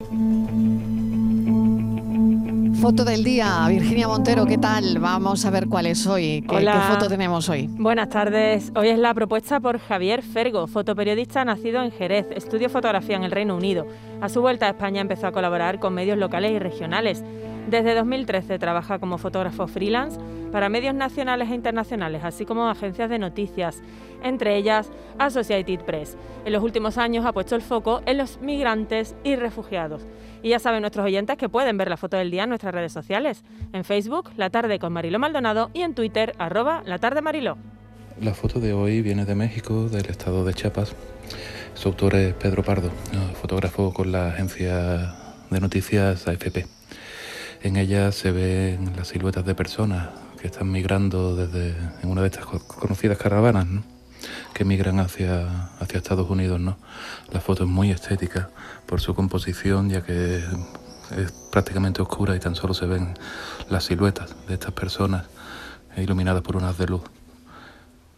うん。Foto del día, Virginia Montero, ¿qué tal? Vamos a ver cuál es hoy. ¿Qué, Hola. qué foto tenemos hoy? Buenas tardes. Hoy es la propuesta por Javier Fergo, fotoperiodista nacido en Jerez, estudió fotografía en el Reino Unido. A su vuelta a España empezó a colaborar con medios locales y regionales. Desde 2013 trabaja como fotógrafo freelance para medios nacionales e internacionales, así como agencias de noticias, entre ellas Associated Press. En los últimos años ha puesto el foco en los migrantes y refugiados. Y ya saben nuestros oyentes que pueden ver la foto del día en nuestras redes sociales, en Facebook, La Tarde con Mariló Maldonado y en Twitter, arroba La Tarde Mariló. La foto de hoy viene de México, del estado de Chiapas. Su autor es Pedro Pardo, fotógrafo con la agencia de noticias AFP. En ella se ven las siluetas de personas que están migrando desde en una de estas co- conocidas caravanas, ¿no? que migran hacia, hacia Estados Unidos. ¿no? La foto es muy estética por su composición, ya que es prácticamente oscura y tan solo se ven las siluetas de estas personas iluminadas por unas de luz.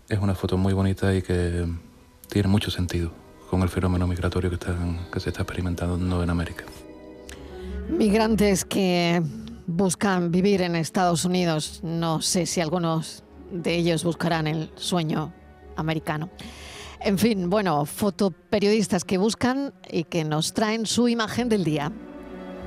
Es una foto muy bonita y que tiene mucho sentido con el fenómeno migratorio que se está experimentando en América. Migrantes que buscan vivir en Estados Unidos. No sé si algunos de ellos buscarán el sueño americano. En fin, bueno, fotoperiodistas que buscan y que nos traen su imagen del día.